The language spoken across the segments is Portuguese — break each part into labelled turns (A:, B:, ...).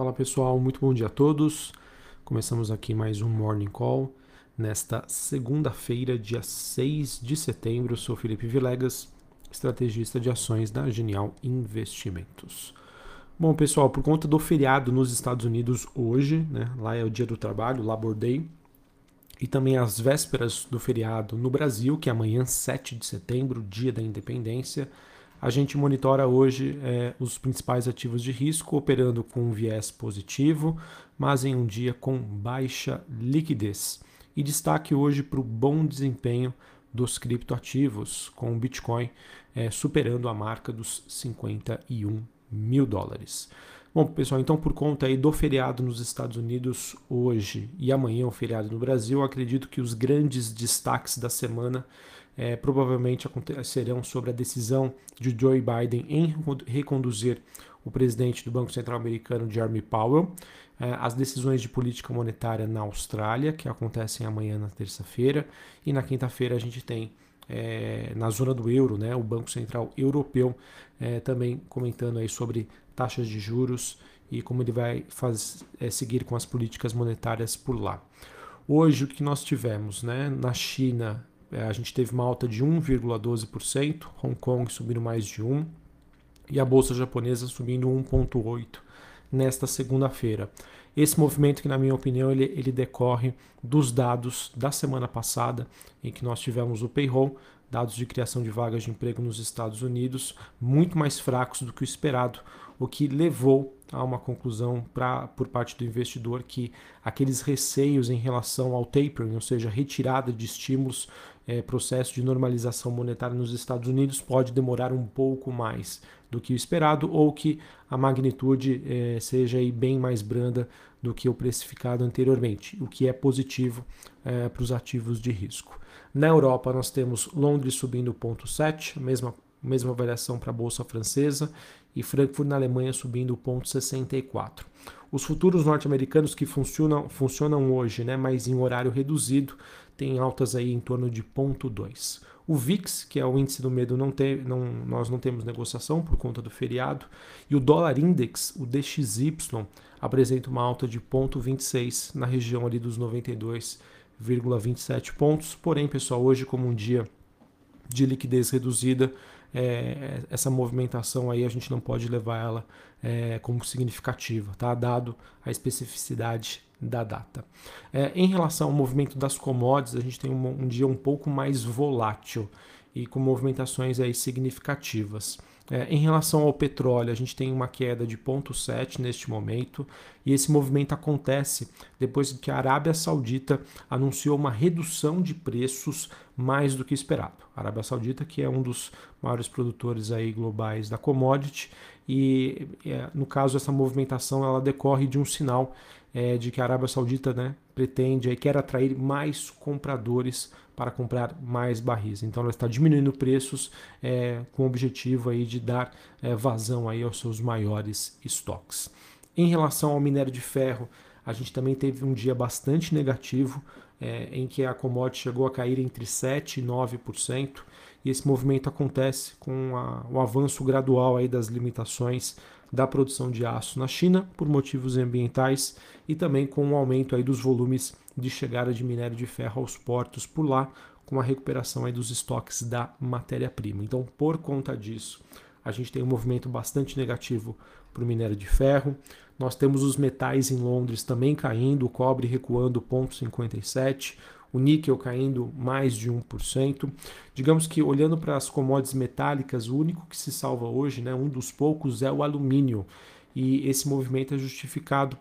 A: Fala pessoal, muito bom dia a todos. Começamos aqui mais um Morning Call nesta segunda-feira, dia 6 de setembro. Sou Felipe Vilegas, estrategista de ações da Genial Investimentos. Bom, pessoal, por conta do feriado nos Estados Unidos hoje, né, lá é o dia do trabalho, Labor Day, e também as vésperas do feriado no Brasil, que é amanhã, 7 de setembro, dia da independência a gente monitora hoje é, os principais ativos de risco, operando com um viés positivo, mas em um dia com baixa liquidez. E destaque hoje para o bom desempenho dos criptoativos, com o Bitcoin é, superando a marca dos 51 mil dólares. Bom, pessoal, então por conta aí do feriado nos Estados Unidos hoje e amanhã o feriado no Brasil, acredito que os grandes destaques da semana é, provavelmente acontecerão sobre a decisão de Joe Biden em reconduzir o presidente do Banco Central Americano, Jeremy Powell, é, as decisões de política monetária na Austrália, que acontecem amanhã na terça-feira, e na quinta-feira a gente tem é, na zona do euro, né, o Banco Central Europeu é, também comentando aí sobre taxas de juros e como ele vai faz, é, seguir com as políticas monetárias por lá. Hoje o que nós tivemos, né, na China a gente teve uma alta de 1,12%, Hong Kong subindo mais de 1% e a bolsa japonesa subindo 1,8% nesta segunda-feira. Esse movimento que, na minha opinião, ele, ele decorre dos dados da semana passada, em que nós tivemos o payroll, dados de criação de vagas de emprego nos Estados Unidos, muito mais fracos do que o esperado, o que levou a uma conclusão pra, por parte do investidor que aqueles receios em relação ao tapering, ou seja, retirada de estímulos, é, processo de normalização monetária nos Estados Unidos pode demorar um pouco mais do que o esperado ou que a magnitude é, seja bem mais branda do que o precificado anteriormente, o que é positivo é, para os ativos de risco. Na Europa nós temos Londres subindo 0,7, mesma mesma variação para a bolsa francesa e Frankfurt na Alemanha subindo 0,64. Os futuros norte-americanos que funcionam, funcionam hoje, né, mas em horário reduzido, têm altas aí em torno de 0,2. O VIX, que é o índice do medo, não tem, não, nós não temos negociação por conta do feriado. E o dólar index, o DXY, apresenta uma alta de 0,26 na região ali dos 92,27 pontos. Porém, pessoal, hoje como um dia de liquidez reduzida, é, essa movimentação aí a gente não pode levar ela é, como significativa, tá? dado a especificidade da data. É, em relação ao movimento das commodities, a gente tem um, um dia um pouco mais volátil e com movimentações aí significativas. É, em relação ao petróleo, a gente tem uma queda de 0,7 neste momento, e esse movimento acontece depois que a Arábia Saudita anunciou uma redução de preços mais do que esperado. A Arábia Saudita, que é um dos maiores produtores aí globais da commodity, e é, no caso essa movimentação ela decorre de um sinal é, de que a Arábia Saudita né, pretende e quer atrair mais compradores para comprar mais barris. Então ela está diminuindo preços é, com o objetivo aí de dar é, vazão aí aos seus maiores estoques. Em relação ao minério de ferro, a gente também teve um dia bastante negativo, é, em que a commodity chegou a cair entre 7% e 9%, e esse movimento acontece com a, o avanço gradual aí das limitações da produção de aço na China por motivos ambientais e também com o aumento aí dos volumes de chegada de minério de ferro aos portos por lá, com a recuperação aí dos estoques da matéria-prima. Então, por conta disso, a gente tem um movimento bastante negativo para o minério de ferro. Nós temos os metais em Londres também caindo, o cobre recuando 0,57, o níquel caindo mais de 1%. Digamos que olhando para as commodities metálicas, o único que se salva hoje, né, um dos poucos, é o alumínio. E esse movimento é justificado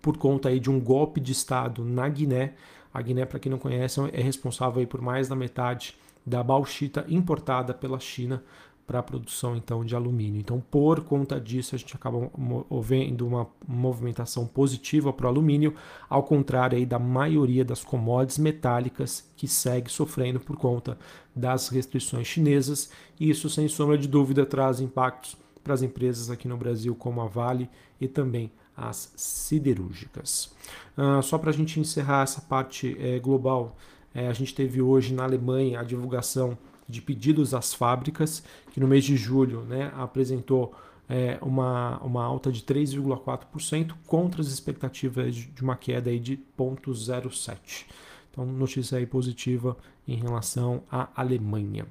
A: por conta aí de um golpe de Estado na Guiné. A Guiné, para quem não conhece, é responsável aí por mais da metade da bauxita importada pela China para a produção então de alumínio. Então, por conta disso, a gente acaba vendo uma movimentação positiva para o alumínio, ao contrário aí da maioria das commodities metálicas que segue sofrendo por conta das restrições chinesas. Isso, sem sombra de dúvida, traz impactos para as empresas aqui no Brasil, como a Vale e também as siderúrgicas. Uh, só para a gente encerrar essa parte é, global, é, a gente teve hoje na Alemanha a divulgação de pedidos às fábricas, que no mês de julho né, apresentou é, uma, uma alta de 3,4% contra as expectativas de uma queda aí de 0,07%. Então, notícia aí positiva em relação à Alemanha.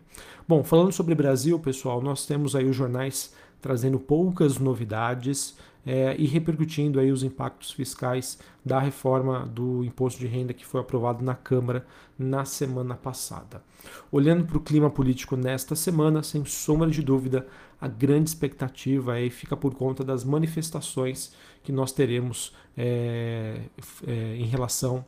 A: Bom, falando sobre Brasil, pessoal, nós temos aí os jornais trazendo poucas novidades é, e repercutindo aí os impactos fiscais da reforma do imposto de renda que foi aprovado na Câmara na semana passada. Olhando para o clima político nesta semana, sem sombra de dúvida, a grande expectativa aí fica por conta das manifestações que nós teremos é, é, em relação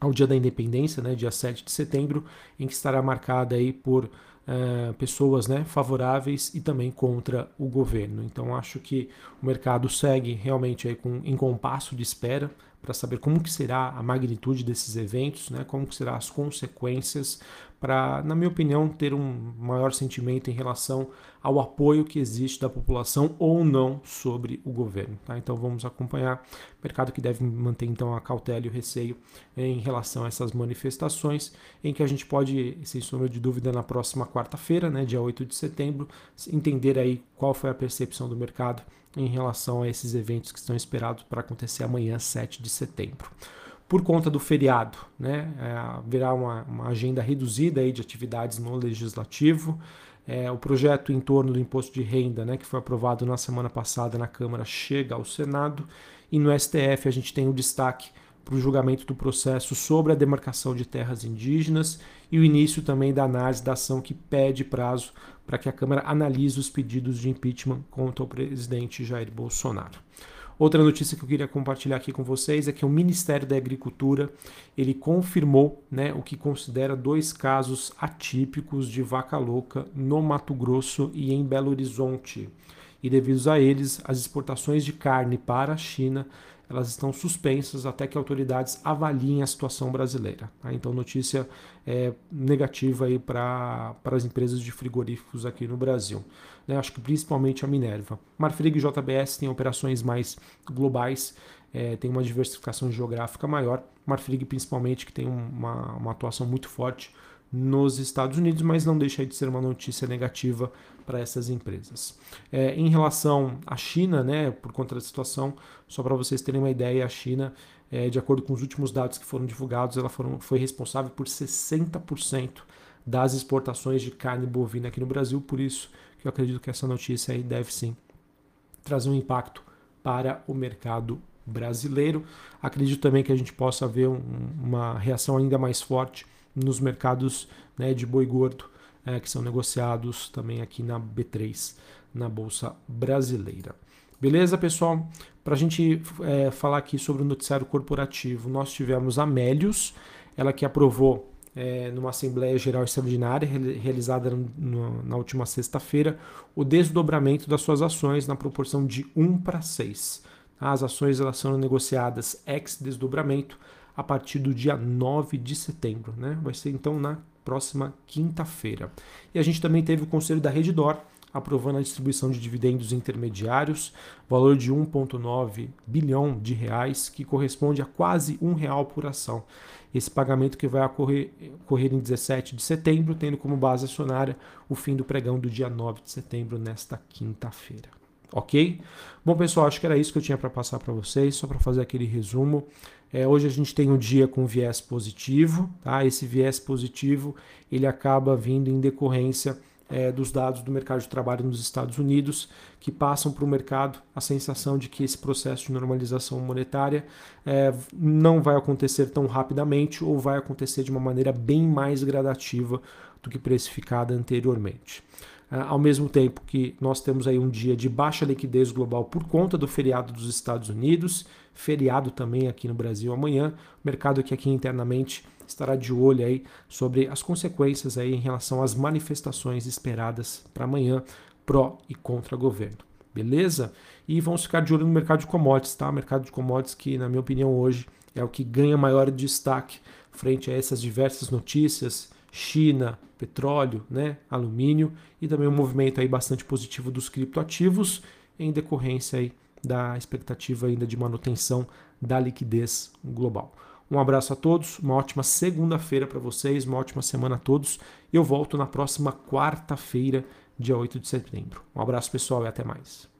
A: ao dia da independência, né, dia 7 de setembro, em que estará marcada aí por uh, pessoas né, favoráveis e também contra o governo. Então acho que o mercado segue realmente aí com, em compasso de espera para saber como que será a magnitude desses eventos, né, como que serão as consequências, para, na minha opinião, ter um maior sentimento em relação ao apoio que existe da população ou não sobre o governo. Tá? Então vamos acompanhar o mercado que deve manter então a cautela e o receio em relação a essas manifestações, em que a gente pode, sem sombra de dúvida, na próxima quarta-feira, né, dia 8 de setembro, entender aí qual foi a percepção do mercado em relação a esses eventos que estão esperados para acontecer amanhã, 7 de setembro. Por conta do feriado, né, é, haverá uma, uma, agenda reduzida aí de atividades no legislativo. É, o projeto em torno do imposto de renda, né, que foi aprovado na semana passada na Câmara, chega ao Senado. E no STF a gente tem o destaque para o julgamento do processo sobre a demarcação de terras indígenas e o início também da análise da ação que pede prazo para que a Câmara analise os pedidos de impeachment contra o presidente Jair Bolsonaro. Outra notícia que eu queria compartilhar aqui com vocês é que o Ministério da Agricultura ele confirmou né, o que considera dois casos atípicos de vaca louca no Mato Grosso e em Belo Horizonte. E devido a eles, as exportações de carne para a China elas estão suspensas até que autoridades avaliem a situação brasileira. Tá? Então, notícia é, negativa para as empresas de frigoríficos aqui no Brasil. Né? Acho que principalmente a Minerva. Marfrig e JBS têm operações mais globais, é, tem uma diversificação geográfica maior. Marfrig, principalmente, que tem uma, uma atuação muito forte nos Estados Unidos, mas não deixa de ser uma notícia negativa para essas empresas. É, em relação à China, né, por conta da situação, só para vocês terem uma ideia, a China, é, de acordo com os últimos dados que foram divulgados, ela foram, foi responsável por 60% das exportações de carne bovina aqui no Brasil, por isso eu acredito que essa notícia aí deve sim trazer um impacto para o mercado brasileiro. Acredito também que a gente possa ver um, uma reação ainda mais forte nos mercados né, de boi gordo, é, que são negociados também aqui na B3, na Bolsa Brasileira. Beleza, pessoal? Para a gente é, falar aqui sobre o noticiário corporativo, nós tivemos a Melius, ela que aprovou é, numa Assembleia Geral Extraordinária realizada no, na última sexta-feira o desdobramento das suas ações na proporção de 1 para 6. As ações elas são negociadas ex-desdobramento a partir do dia 9 de setembro. Né? Vai ser então na próxima quinta-feira. E a gente também teve o Conselho da Redditor aprovando a distribuição de dividendos intermediários, valor de 1,9 bilhão de reais, que corresponde a quase um real por ação. Esse pagamento que vai ocorrer, ocorrer em 17 de setembro, tendo como base acionária o fim do pregão do dia 9 de setembro, nesta quinta-feira. Ok? Bom, pessoal, acho que era isso que eu tinha para passar para vocês, só para fazer aquele resumo. É, hoje a gente tem um dia com viés positivo, tá? Esse viés positivo ele acaba vindo em decorrência é, dos dados do mercado de trabalho nos Estados Unidos, que passam para o mercado a sensação de que esse processo de normalização monetária é, não vai acontecer tão rapidamente ou vai acontecer de uma maneira bem mais gradativa do que precificada anteriormente. Ah, ao mesmo tempo que nós temos aí um dia de baixa liquidez global por conta do feriado dos Estados Unidos, feriado também aqui no Brasil amanhã, mercado que aqui internamente estará de olho aí sobre as consequências aí em relação às manifestações esperadas para amanhã pró e contra governo. Beleza? E vamos ficar de olho no mercado de commodities, tá? Mercado de commodities que, na minha opinião, hoje é o que ganha maior destaque frente a essas diversas notícias China, petróleo, né, alumínio e também um movimento aí bastante positivo dos criptoativos em decorrência aí da expectativa ainda de manutenção da liquidez global. Um abraço a todos, uma ótima segunda-feira para vocês, uma ótima semana a todos. Eu volto na próxima quarta-feira, dia 8 de setembro. Um abraço pessoal e até mais.